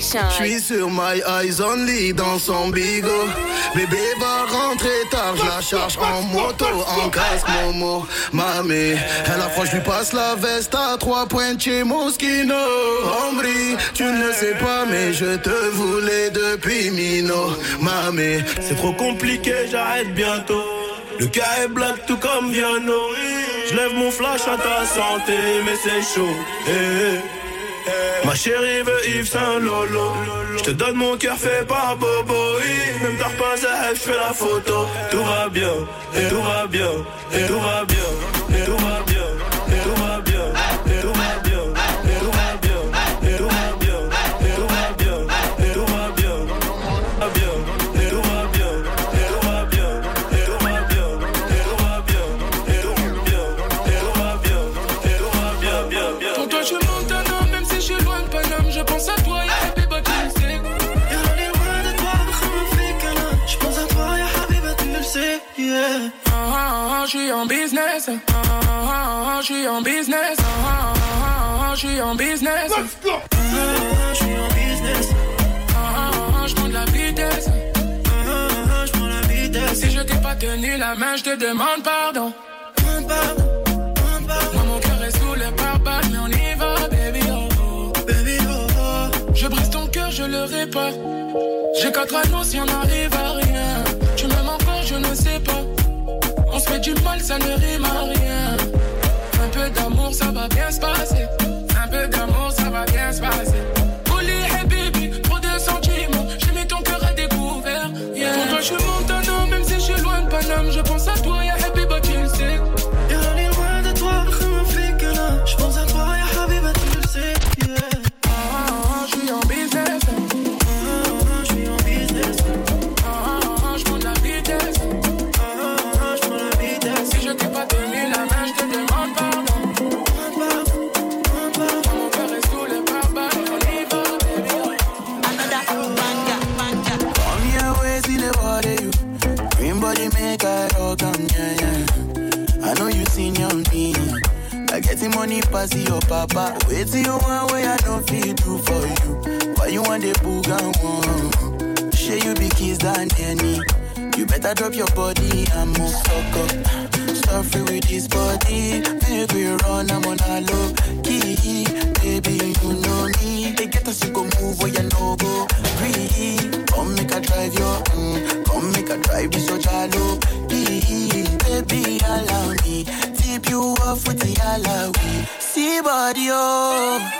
Station. J'suis sur my eyes only dans son bigot. Bébé va rentrer tard, je la charge en moto, en casque, Momo, mamé. Elle approche, lui passe la veste à trois points chez Moschino. Ombri, tu ne le sais pas, mais je te voulais depuis Mino, mamé. C'est trop compliqué, j'arrête bientôt. Le cas est black tout comme Viano. Je lève mon flash à ta santé, mais c'est chaud. Eh, eh. Ma chérie veut Yves Saint Lolo. Je donne mon cœur fait par Bobo. Même t'as pas à je la photo. Tout va bien, tout va bien, tout va bien, tout va bien, Ah, ah, ah, je suis en business. Ah, ah, ah, je suis en business. Ah, ah, ah, je suis en business. Ah, Je suis en business. Ah, ah, ah, je prends de la vitesse. Ah, ah, Je prends la vitesse. Si je t'ai pas tenu la main, je te demande pardon. Pardon, pardon. Moi, mon cœur est sous le pare mais on y va, baby. Oh, oh. Baby, oh, oh. Je brise ton cœur, je le répare. J'ai quatre anneaux si on n'arrive à rien. Fait du mal, ça ne rime à rien. Un peu d'amour, ça va bien se passer. Un peu d'amour, ça va bien se passer. Want way I don't feel do for you. Why you want the boogan one? Share you be kiss than any. You better drop your body and move fuck up. Free with this body. Make we run, I'm on a low key. Baby, you know me. They get us, you go move where you no go. Breathe. Come make a drive your, mm, come make a drive this so jalo. Baby, allow me. Tip you off with the alawi. See body, oh.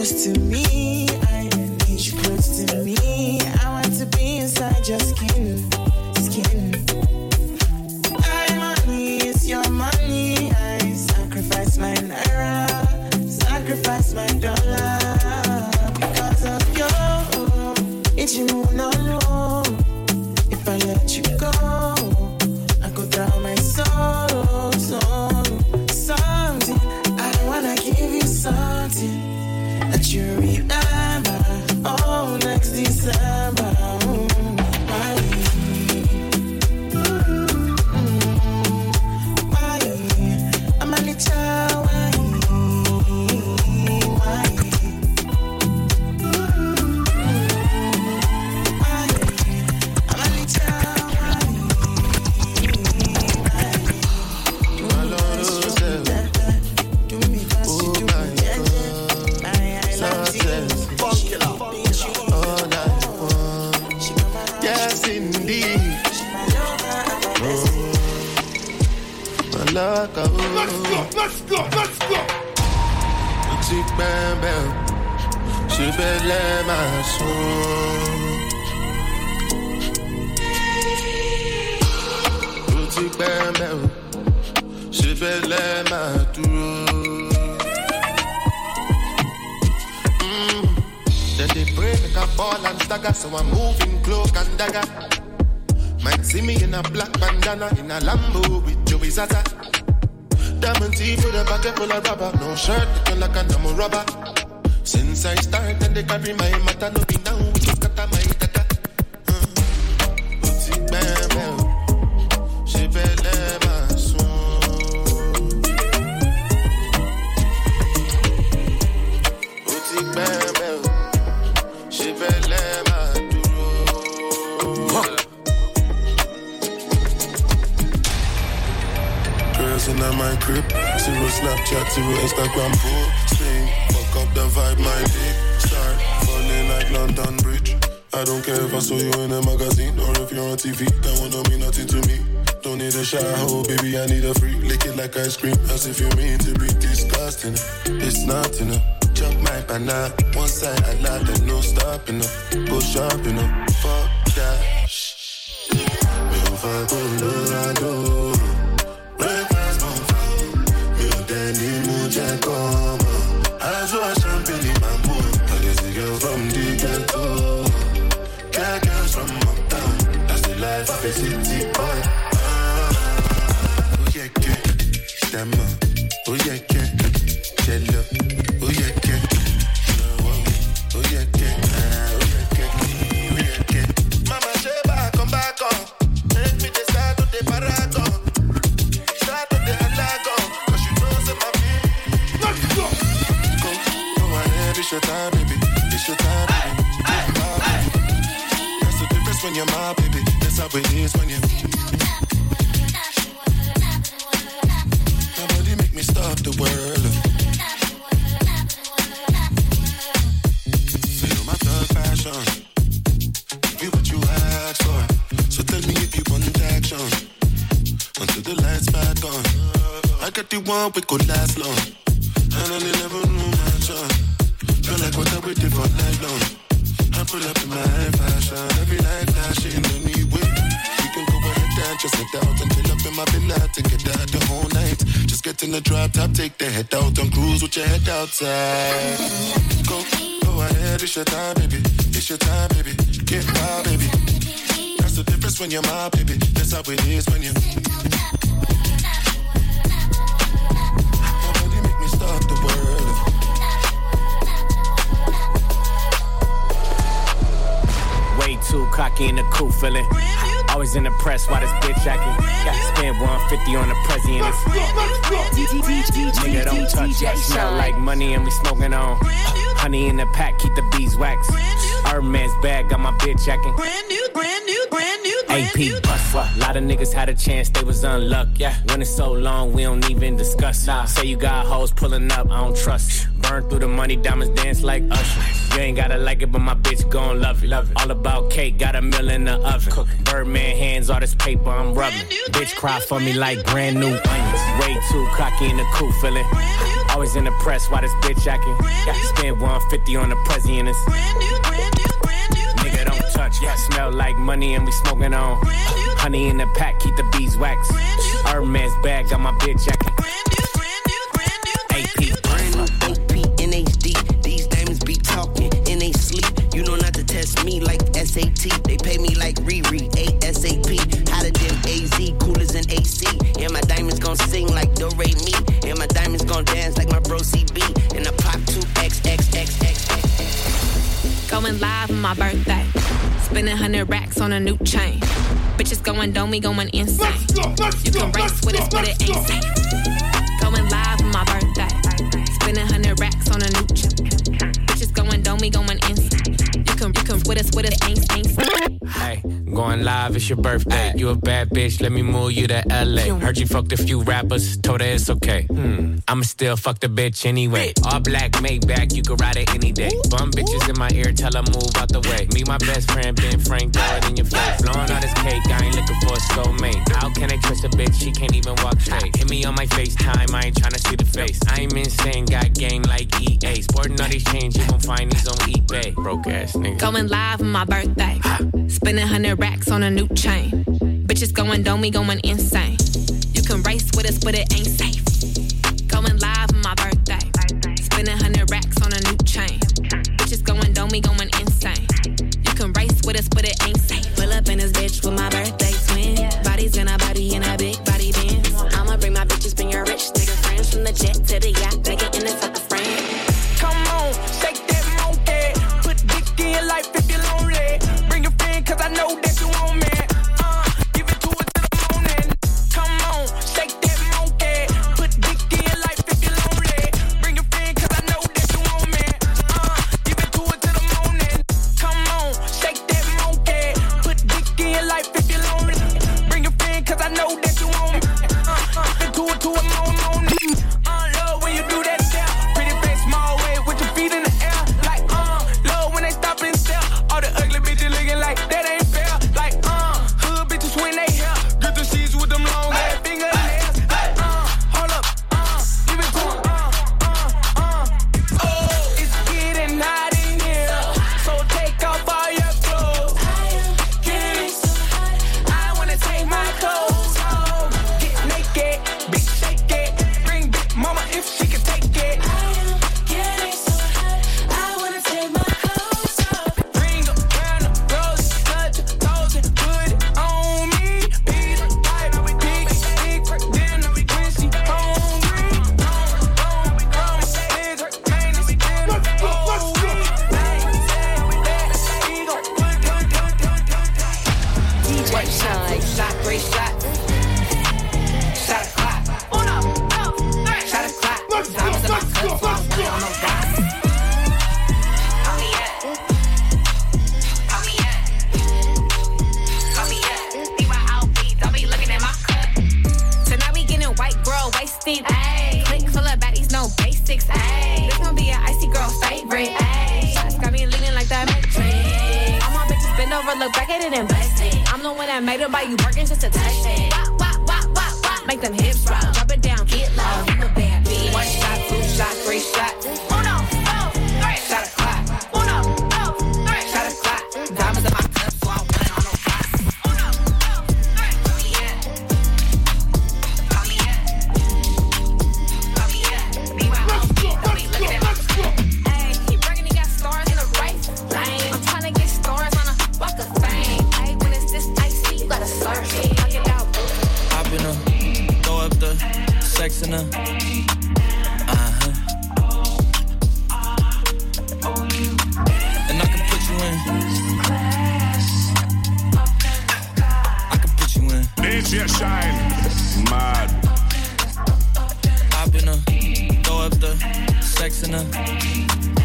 Close to me, Let's go, let's go, let's go. Boutique belle, je vais les maçons. Boutique belle, je vais les maçons. Then they pray make a ball and stagger, so I'm moving cloak and dagger. Might see me in a black bandana in a Lambo with Joey Zaza. Diamond teeth with a pocket full of rubber, no shirt looking like a number rubber. Since I started, they carry my matter, no be now, we just got my Zero Instagram posting. Fuck up the vibe, my dick start falling like London Bridge. I don't care if I saw you in a magazine or if you're on TV. That one don't mean nothing to me. Don't need a shower, oh, baby. I need a free. Lick it like ice cream, as if you mean to be disgusting. It's not enough. Chop my banana, one side I lie, then no stopping up. Go shopping up, fuck that. Stammer. Uh, oh yeah, yeah. Jello. One we could last long. And I never knew my chance. Feel like what I waited for night long. I pull up in my fashion. Every night flashing anyway. We can go ahead and just head out and fill up in my villa to get out the whole night. Just get in the drop top, take the head out and cruise with your head outside. Go, go ahead, it's your time, baby. It's your time, baby. Get wild, baby. That's the difference when you're my baby. That's how it is when you. Too cocky in the cool feeling. Always in the press while this bitch acting. Got to spend 150 on the it's Nigga don't touch that. Smell like money and we smoking on. Honey in the pack, keep the beeswax. Hermes bag, got my bitch acting. Brand new, brand new, brand new, AP new. A lot of niggas had a chance, they was unlucky. Yeah. When it's so long, we don't even discuss. Nah. Say you got hoes pulling up, I don't trust. Burn through the money, diamonds dance like Usher. You ain't gotta like it, but my bitch gon' love it. Love it. All about cake, got a mill in the oven. Birdman hands, all this paper I'm rubbing. Bitch cry for me like brand new onions. Way too cocky in the cool feeling. Always in the press why this bitch acting. Got to spend 150 on the it's Brand new, brand new, brand new. Touch, yeah. Smell like money and we smoking on. Honey in the pack, keep the beeswax. Hermes bag, got my bitch be talking in sleep. You know not to test me like SAT. They pay me like Riri, Spending hundred racks on a new chain. Bitches going dome, we going insane. Let's go, let's You go, can race let's with go, us, but it ain't safe. Going live on my birthday. Spending hundred racks on a new chain. Bitches going dome, we going insane. You can, you can with us, with us, ain't, ain't safe. Hey, going live, it's your birthday. You a bad bitch, let me move you to LA. Heard you fucked a few rappers, told her it's okay. Hmm, I'ma still fuck the bitch anyway. All black, made Maybach, you can ride it any day. Bum bitches in my ear, tell her move out the way. Me, my best friend, Ben Frank, throw it in your face. Blowing all this cake, I ain't looking for a soulmate. How can I trust a bitch? She can't even walk straight. Hit me on my FaceTime, I ain't trying to see the face. I'm insane, got game like EA. Sporting all these chains, you gon' find these on eBay. Broke ass nigga. Going live on my birthday. Spending hundred racks on a new chain. Bitches going dome, me going insane. You can race with us, but it ain't safe. Going live on my birthday. Spending hundred racks on a new chain. Bitches going dome, me going insane. You can race with us, but it ain't safe. Pull up in this bitch with my birthday basics. Ayy. This gon' be an icy girl favorite. Ayy. Shots got me leaning like that matrix. All my bitches bend over, look back at it and bless it. I'm the one that made it by you working just to touch it. Wop, wop, wop, wop, wop. Make them hips rock. Drop it down, get low. You a bad bitch. One shot, two shot, three shot. DJ Shynn. Mad. Hop in her, throw up the sex in her.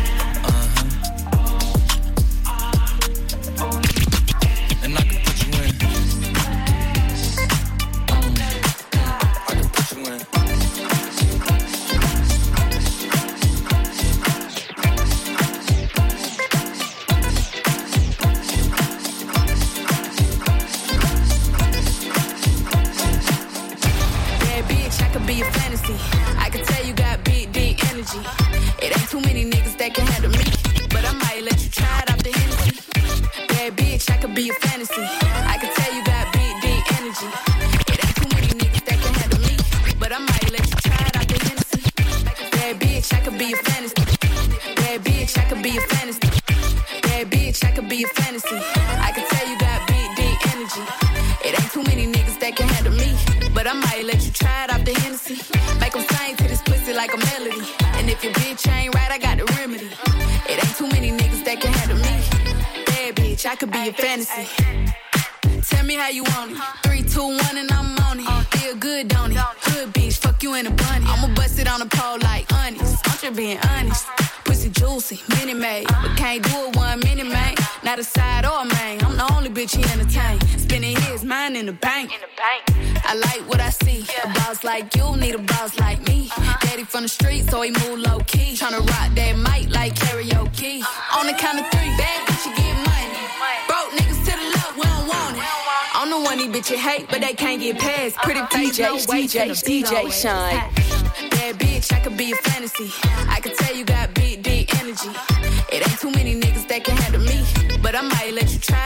Be fantasy. I can tell you got big, deep energy. It ain't too many niggas that can handle me. But I might let you try it off the Hennessy. Bad bitch, I could be a fantasy. I can tell you got big, deep energy. It ain't too many niggas that can handle me. But I might let you try it off the Hennessy. Bad bitch, I could be a fantasy. Bad bitch, I could be a fantasy. Bad bitch, I could be a fantasy. I can tell you got big, deep energy. It ain't too many niggas that can handle me. But I might let you like a melody. And if your bitch ain't right, I got the remedy. It ain't too many niggas that can handle me. Bad bitch, I could be a fantasy. Tell me how you want it. Three, two, one, and I'm on it. Feel good, don't it? Hood bitch, fuck you in a bunny. I'ma bust it on the pole like honest. I'm just being honest. Pussy juicy, mini made. But can't do it one minute, man. Not a side or a main. I'm the bitch he entertain. Spending his mind in the bank. In the bank. I like what I see. A boss like you need a boss like me. Uh-huh. Daddy from the street, so he move low key. Tryna rock that mic like karaoke. Uh-huh. On the count of three, bad bitch, you get money. Broke niggas to the left, we don't want it. I'm the one these bitches hate, but they can't get past. Pretty uh-huh. face, no DJ, DJ, DJ. Shynn. Bad bitch, I could be a fantasy. I can tell you got big, deep energy. It ain't too many niggas that can handle me, but I might let you try.